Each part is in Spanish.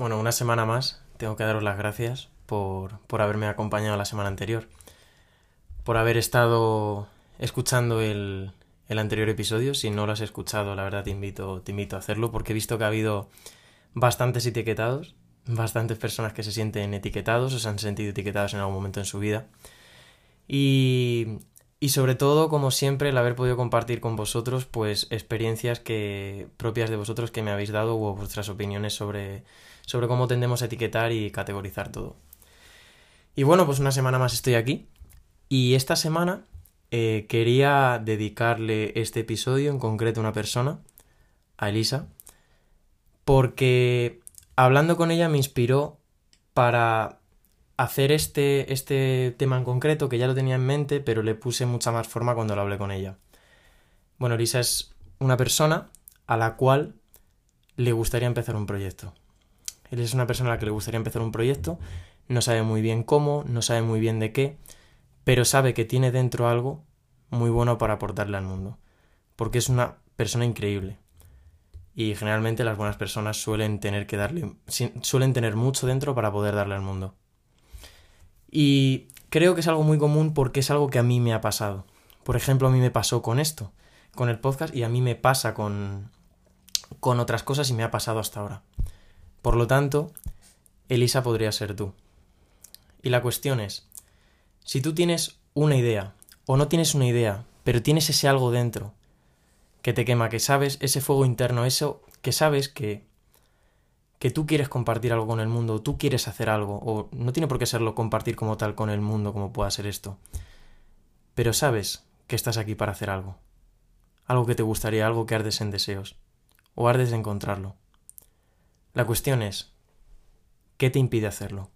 Bueno, una semana más. Tengo que daros las gracias por, por haberme acompañado la semana anterior. Por haber estado escuchando el, el anterior episodio. Si no lo has escuchado, la verdad te invito, te invito a hacerlo porque he visto que ha habido bastantes etiquetados, bastantes personas que se sienten etiquetados o se han sentido etiquetados en algún momento en su vida. Y, y sobre todo, como siempre, el haber podido compartir con vosotros, pues experiencias que propias de vosotros que me habéis dado o vuestras opiniones sobre, sobre cómo tendemos a etiquetar y categorizar todo. Y bueno, pues una semana más estoy aquí. Y esta semana eh, quería dedicarle este episodio en concreto a una persona, a Elisa, porque hablando con ella me inspiró para hacer este, este tema en concreto, que ya lo tenía en mente, pero le puse mucha más forma cuando lo hablé con ella. Bueno, Elisa es una persona a la cual le gustaría empezar un proyecto. Él es una persona a la que le gustaría empezar un proyecto, no sabe muy bien cómo, no sabe muy bien de qué, pero sabe que tiene dentro algo muy bueno para aportarle al mundo, porque es una persona increíble. Y generalmente las buenas personas suelen tener que darle suelen tener mucho dentro para poder darle al mundo. Y creo que es algo muy común porque es algo que a mí me ha pasado. Por ejemplo, a mí me pasó con esto, con el podcast y a mí me pasa con con otras cosas y me ha pasado hasta ahora. Por lo tanto, Elisa podría ser tú. Y la cuestión es, si tú tienes una idea, o no tienes una idea, pero tienes ese algo dentro que te quema, que sabes, ese fuego interno, eso que sabes que que tú quieres compartir algo con el mundo, tú quieres hacer algo, o no tiene por qué serlo compartir como tal con el mundo como pueda ser esto, pero sabes que estás aquí para hacer algo, algo que te gustaría, algo que ardes en deseos, o ardes de encontrarlo. La cuestión es, ¿qué te impide hacerlo?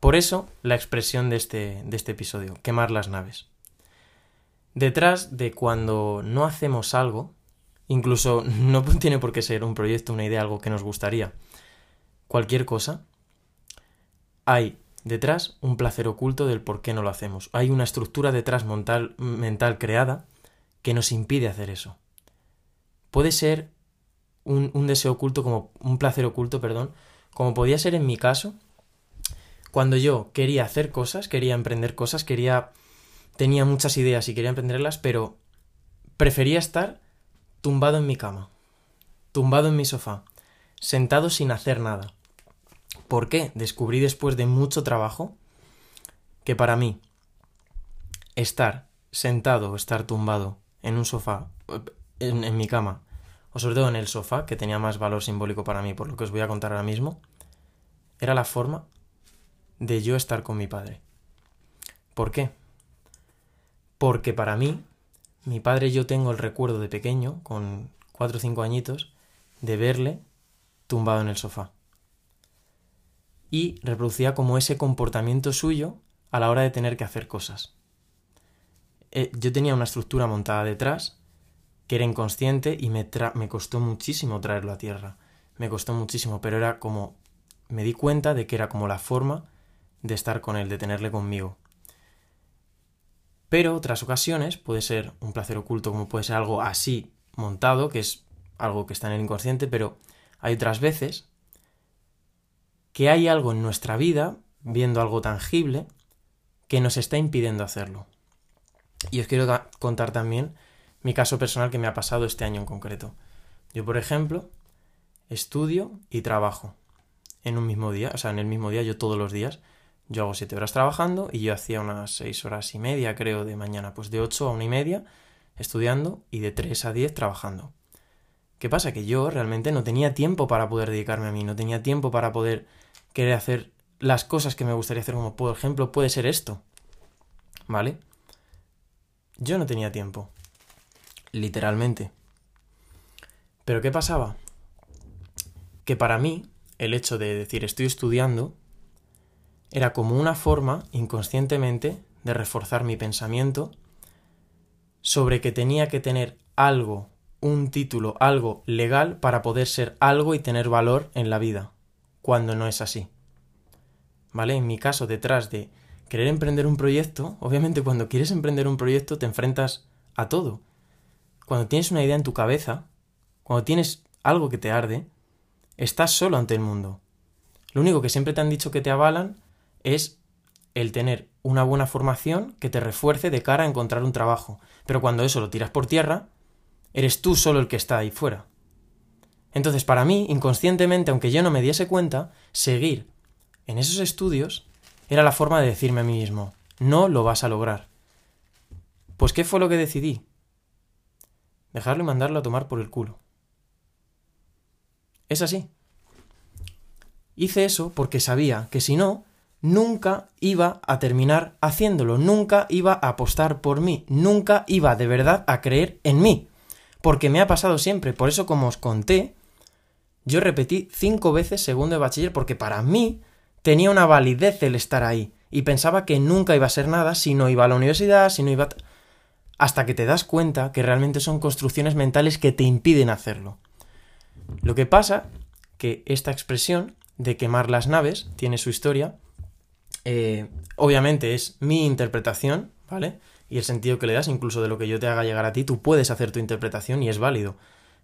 Por eso la expresión de este, de este episodio, quemar las naves. Detrás de cuando no hacemos algo, incluso no tiene por qué ser un proyecto, una idea, algo que nos gustaría, cualquier cosa, hay detrás un placer oculto del por qué no lo hacemos. Hay una estructura detrás mental, mental creada que nos impide hacer eso. Puede ser un, un deseo oculto como un placer oculto, perdón, como podía ser en mi caso, cuando yo quería hacer cosas, quería emprender cosas, quería tenía muchas ideas y quería emprenderlas, pero prefería estar tumbado en mi cama, tumbado en mi sofá, sentado sin hacer nada. ¿Por qué? Descubrí después de mucho trabajo que para mí estar sentado o estar tumbado en un sofá, en, en mi cama, o sobre todo en el sofá, que tenía más valor simbólico para mí por lo que os voy a contar ahora mismo, era la forma de yo estar con mi padre. ¿Por qué? Porque para mí, mi padre yo tengo el recuerdo de pequeño, con cuatro o cinco añitos, de verle tumbado en el sofá. Y reproducía como ese comportamiento suyo a la hora de tener que hacer cosas. Eh, yo tenía una estructura montada detrás que era inconsciente y me, me costó muchísimo traerlo a tierra. Me costó muchísimo, pero era como... Me di cuenta de que era como la forma de estar con él, de tenerle conmigo. Pero otras ocasiones puede ser un placer oculto, como puede ser algo así montado, que es algo que está en el inconsciente, pero hay otras veces que hay algo en nuestra vida, viendo algo tangible, que nos está impidiendo hacerlo. Y os quiero contar también mi caso personal que me ha pasado este año en concreto. Yo, por ejemplo, estudio y trabajo en un mismo día, o sea, en el mismo día, yo todos los días, yo hago siete horas trabajando y yo hacía unas seis horas y media, creo, de mañana, pues de ocho a una y media estudiando y de tres a diez trabajando. ¿Qué pasa? Que yo realmente no tenía tiempo para poder dedicarme a mí, no tenía tiempo para poder querer hacer las cosas que me gustaría hacer, como por ejemplo puede ser esto. ¿Vale? Yo no tenía tiempo. Literalmente. Pero ¿qué pasaba? Que para mí, el hecho de decir estoy estudiando era como una forma, inconscientemente, de reforzar mi pensamiento sobre que tenía que tener algo, un título, algo legal para poder ser algo y tener valor en la vida, cuando no es así. ¿Vale? En mi caso, detrás de querer emprender un proyecto, obviamente cuando quieres emprender un proyecto te enfrentas a todo. Cuando tienes una idea en tu cabeza, cuando tienes algo que te arde, estás solo ante el mundo. Lo único que siempre te han dicho que te avalan es el tener una buena formación que te refuerce de cara a encontrar un trabajo. Pero cuando eso lo tiras por tierra, eres tú solo el que está ahí fuera. Entonces, para mí, inconscientemente, aunque yo no me diese cuenta, seguir en esos estudios era la forma de decirme a mí mismo, no lo vas a lograr. Pues, ¿qué fue lo que decidí? Dejarlo y mandarlo a tomar por el culo. Es así. Hice eso porque sabía que si no, nunca iba a terminar haciéndolo, nunca iba a apostar por mí, nunca iba de verdad a creer en mí. Porque me ha pasado siempre, por eso como os conté, yo repetí cinco veces segundo de bachiller porque para mí tenía una validez el estar ahí y pensaba que nunca iba a ser nada si no iba a la universidad, si no iba... hasta que te das cuenta que realmente son construcciones mentales que te impiden hacerlo. Lo que pasa que esta expresión de quemar las naves tiene su historia eh, obviamente es mi interpretación, ¿vale? Y el sentido que le das, incluso de lo que yo te haga llegar a ti, tú puedes hacer tu interpretación y es válido.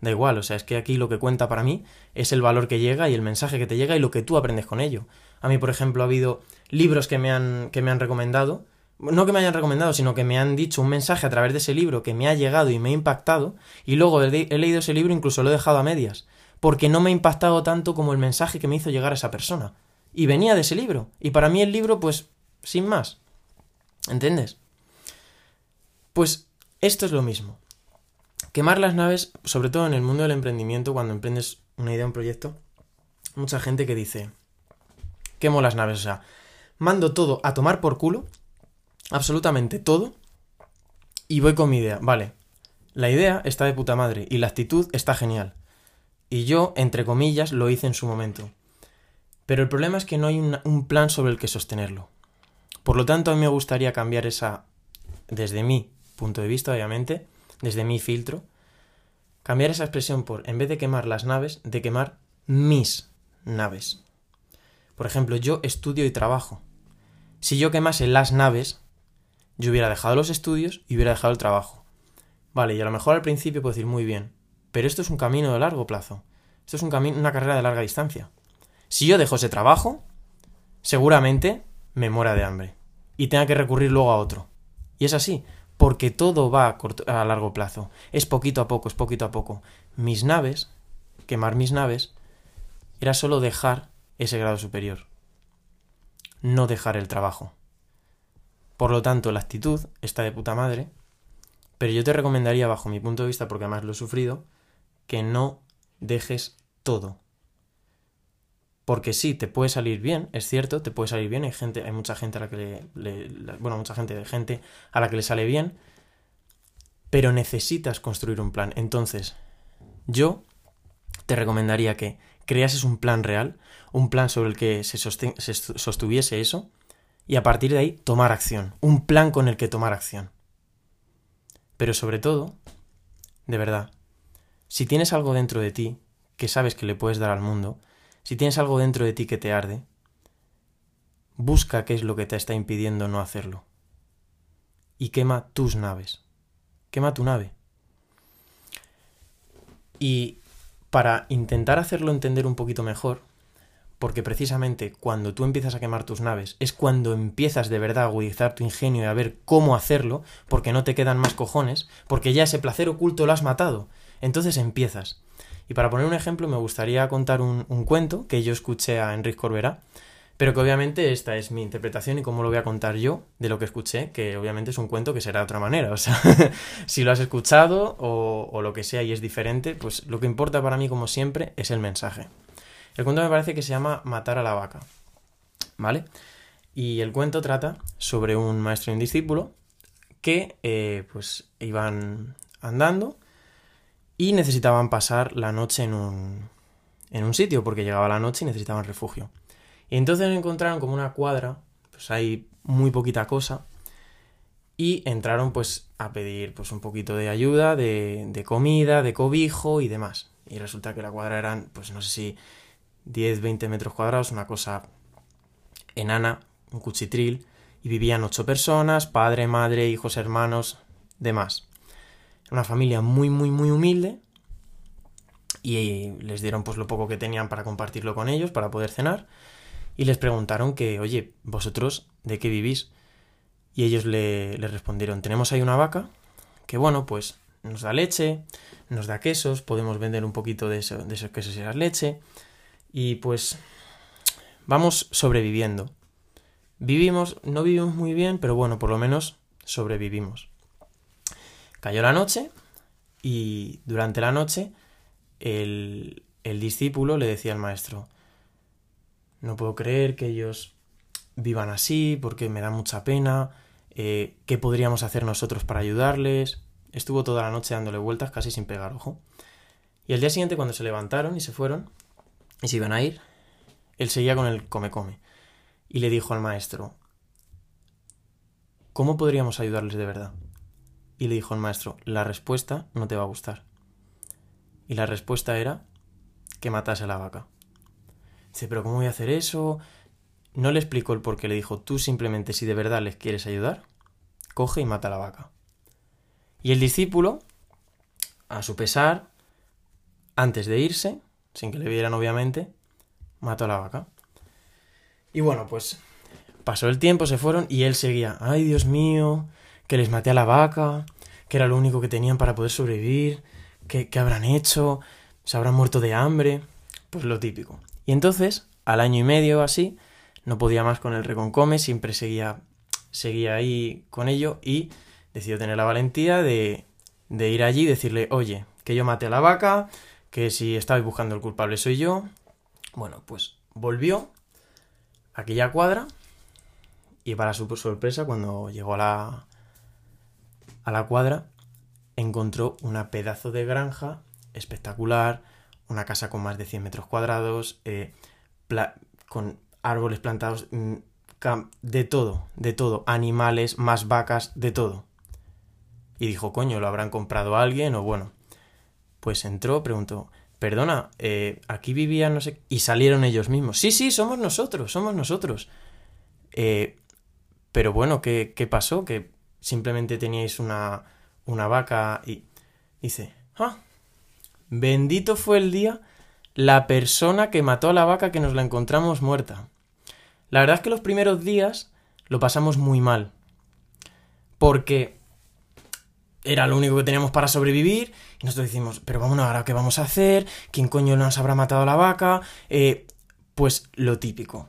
Da igual, o sea, es que aquí lo que cuenta para mí es el valor que llega y el mensaje que te llega y lo que tú aprendes con ello. A mí, por ejemplo, ha habido libros que me han, que me han recomendado, no que me hayan recomendado, sino que me han dicho un mensaje a través de ese libro que me ha llegado y me ha impactado, y luego he, leído ese libro, incluso lo he dejado a medias, porque no me ha impactado tanto como el mensaje que me hizo llegar a esa persona y venía de ese libro. Y para mí el libro, pues, sin más. ¿Entiendes? Pues esto es lo mismo. Quemar las naves, sobre todo en el mundo del emprendimiento, cuando emprendes una idea, un proyecto, mucha gente que dice, quemo las naves, o sea, mando todo a tomar por culo, absolutamente todo, y voy con mi idea. Vale, la idea está de puta madre y la actitud está genial. Y yo, entre comillas, lo hice en su momento. Pero el problema es que no hay un plan sobre el que sostenerlo. Por lo tanto, a mí me gustaría cambiar esa, desde mi punto de vista, obviamente, desde mi filtro, cambiar esa expresión por, en vez de quemar las naves, de quemar mis naves. Por ejemplo, yo estudio y trabajo. Si yo quemase las naves, yo hubiera dejado los estudios y hubiera dejado el trabajo. Vale, y a lo mejor al principio puedo decir muy bien, pero esto es un camino de largo plazo. Esto es un camino, una carrera de larga distancia. Si yo dejo ese trabajo, seguramente me muera de hambre y tenga que recurrir luego a otro. Y es así, porque todo va a, a, largo plazo. Es poquito a poco, es poquito a poco. Mis naves, quemar mis naves, era solo dejar ese grado superior. No dejar el trabajo. Por lo tanto, la actitud está de puta madre, pero yo te recomendaría, bajo mi punto de vista, porque además lo he sufrido, que no dejes todo. Porque sí, te puede salir bien, es cierto, te puede salir bien, hay gente, hay mucha gente a la que le, bueno, mucha gente, gente a la que le sale bien, pero necesitas construir un plan. Entonces, yo te recomendaría que creases un plan real, un plan sobre el que se, se sostuviese eso, y a partir de ahí tomar acción, un plan con el que tomar acción. Pero sobre todo, de verdad, si tienes algo dentro de ti que sabes que le puedes dar al mundo, si tienes algo dentro de ti que te arde, busca qué es lo que te está impidiendo no hacerlo. Y quema tus naves. Quema tu nave. Y para intentar hacerlo entender un poquito mejor, porque precisamente cuando tú empiezas a quemar tus naves es cuando empiezas de verdad a agudizar tu ingenio y a ver cómo hacerlo, porque no te quedan más cojones, porque ya ese placer oculto lo has matado. Entonces empiezas. Y para poner un ejemplo, me gustaría contar un, cuento que yo escuché a Enrique Corbera, pero que obviamente esta es mi interpretación y cómo lo voy a contar yo de lo que escuché, que obviamente es un cuento que será de otra manera. O sea, si lo has escuchado o, o lo que sea y es diferente, pues lo que importa para mí, como siempre, es el mensaje. El cuento me parece que se llama Matar a la vaca. ¿Vale? Y el cuento trata sobre un maestro y un discípulo que eh, pues iban andando y necesitaban pasar la noche en un, en un sitio porque llegaba la noche y necesitaban refugio. Y entonces encontraron como una cuadra, pues hay muy poquita cosa, y entraron pues a pedir pues un poquito de ayuda, de, de, comida, de cobijo y demás. Y resulta que la cuadra eran, pues no sé si 10, 20 metros cuadrados, una cosa enana, un cuchitril, y vivían ocho personas, padre, madre, hijos, hermanos, demás una familia muy, muy, muy humilde y les dieron pues lo poco que tenían para compartirlo con ellos, para poder cenar, y les preguntaron que, oye, vosotros, ¿de qué vivís? Y ellos le, le respondieron, tenemos ahí una vaca, que bueno, pues nos da leche, nos da quesos, podemos vender un poquito de, eso, de esos quesos y la leche, y pues vamos sobreviviendo. Vivimos, no vivimos muy bien, pero bueno, por lo menos sobrevivimos. Cayó la noche y durante la noche el, discípulo le decía al maestro, no puedo creer que ellos vivan así porque me da mucha pena, eh, qué podríamos hacer nosotros para ayudarles. Estuvo toda la noche dándole vueltas casi sin pegar ojo. Y al día siguiente cuando se levantaron y se fueron y se iban a ir, él seguía con el come come y le dijo al maestro, ¿cómo podríamos ayudarles de verdad? Y le dijo al maestro, la respuesta no te va a gustar. Y la respuesta era que matase a la vaca. Dice, pero ¿cómo voy a hacer eso? No le explicó el por qué, le dijo, tú simplemente si de verdad les quieres ayudar, coge y mata a la vaca. Y el discípulo, a su pesar, antes de irse, sin que le vieran obviamente, mató a la vaca. Y bueno, pues pasó el tiempo, se fueron y él seguía, ay Dios mío, que les maté a la vaca, que era lo único que tenían para poder sobrevivir, que, habrán hecho, se habrán muerto de hambre, pues lo típico. Y entonces, al año y medio así, no podía más con el reconcome, siempre seguía, seguía ahí con ello y decidió tener la valentía de, de ir allí y decirle, oye, que yo maté a la vaca, que si estabais buscando el culpable soy yo. Bueno, pues volvió a aquella cuadra y para su sorpresa, cuando llegó a la, a la cuadra, encontró una pedazo de granja espectacular, una casa con más de 100 metros cuadrados, eh, con árboles plantados, mm, de todo, de todo, animales, más vacas, de todo. Y dijo, coño, lo habrán comprado alguien o bueno. Pues entró, preguntó, perdona, eh, aquí vivían no sé... Y salieron ellos mismos. Sí, sí, somos nosotros, somos nosotros. Eh, pero bueno, ¿qué, ¿qué, pasó? Que simplemente teníais una, una vaca y... Dice, ah, bendito fue el día la persona que mató a la vaca que nos la encontramos muerta. La verdad es que los primeros días lo pasamos muy mal. Porque era lo único que teníamos para sobrevivir. Y nosotros decimos, pero vámonos, ahora qué vamos a hacer, quién coño nos habrá matado a la vaca. Eh, pues lo típico.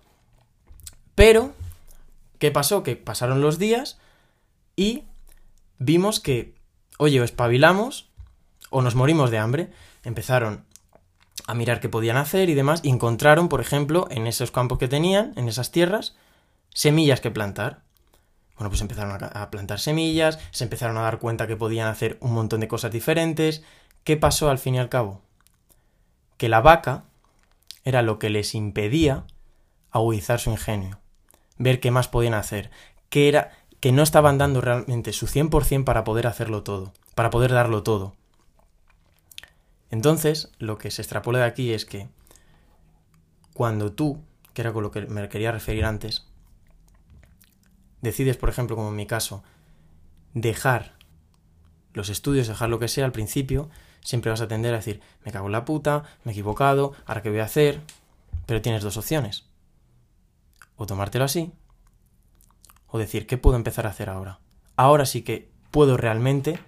Pero, ¿qué pasó? Que pasaron los días y vimos que, oye, o espabilamos o nos morimos de hambre. Empezaron a mirar qué podían hacer y demás, y encontraron, por ejemplo, en esos campos que tenían, en esas tierras, semillas que plantar. Bueno, pues empezaron a plantar semillas, se empezaron a dar cuenta que podían hacer un montón de cosas diferentes. ¿Qué pasó al fin y al cabo? Que la vaca era lo que les impedía agudizar su ingenio, ver qué más podían hacer, que era que no estaban dando realmente su 100% para poder hacerlo todo, para poder darlo todo. Entonces, lo que se extrapola de aquí es que cuando tú, que era con lo que me quería referir antes, decides, por ejemplo, como en mi caso, dejar los estudios, dejar lo que sea al principio, siempre vas a tender a decir, me cago en la puta, me he equivocado, ahora qué voy a hacer, pero tienes dos opciones. O tomártelo así, o decir, ¿qué puedo empezar a hacer ahora? Ahora sí que puedo realmente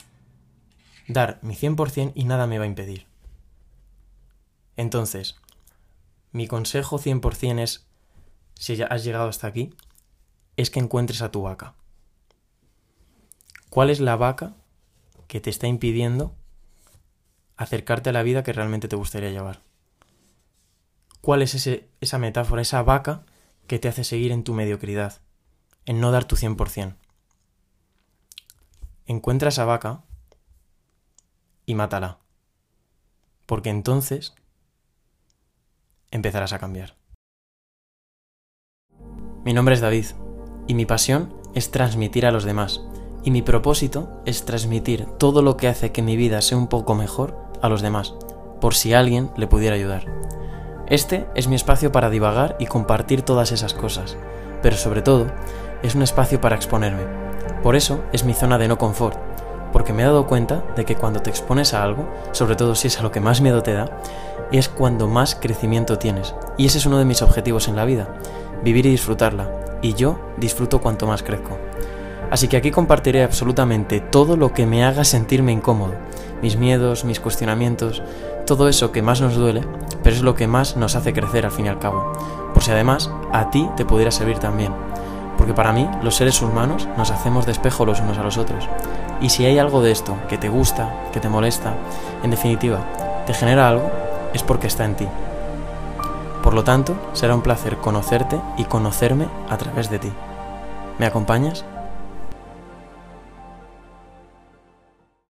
dar mi 100% y nada me va a impedir. Entonces, mi consejo 100% es, si ya has llegado hasta aquí, es que encuentres a tu vaca. ¿Cuál es la vaca que te está impidiendo acercarte a la vida que realmente te gustaría llevar? ¿Cuál es ese, esa metáfora, esa vaca que te hace seguir en tu mediocridad, en no dar tu 100%? Encuentra esa vaca y mátala. Porque entonces empezarás a cambiar. Mi nombre es David y mi pasión es transmitir a los demás y mi propósito es transmitir todo lo que hace que mi vida sea un poco mejor a los demás, por si alguien le pudiera ayudar. Este es mi espacio para divagar y compartir todas esas cosas, pero sobre todo es un espacio para exponerme. Por eso es mi zona de no confort, porque me he dado cuenta de que cuando te expones a algo, sobre todo si es a lo que más miedo te da, es cuando más crecimiento tienes. Y ese es uno de mis objetivos en la vida, vivir y disfrutarla. Y yo disfruto cuanto más crezco. Así que aquí compartiré absolutamente todo lo que me haga sentirme incómodo, mis miedos, mis cuestionamientos, todo eso que más nos duele, pero es lo que más nos hace crecer al fin y al cabo. Por si además a ti te pudiera servir también. Porque para mí, los seres humanos nos hacemos de los unos a los otros. Y si hay algo de esto que te gusta, que te molesta, en definitiva, te genera algo, es porque está en ti. Por lo tanto, será un placer conocerte y conocerme a través de ti. ¿Me acompañas?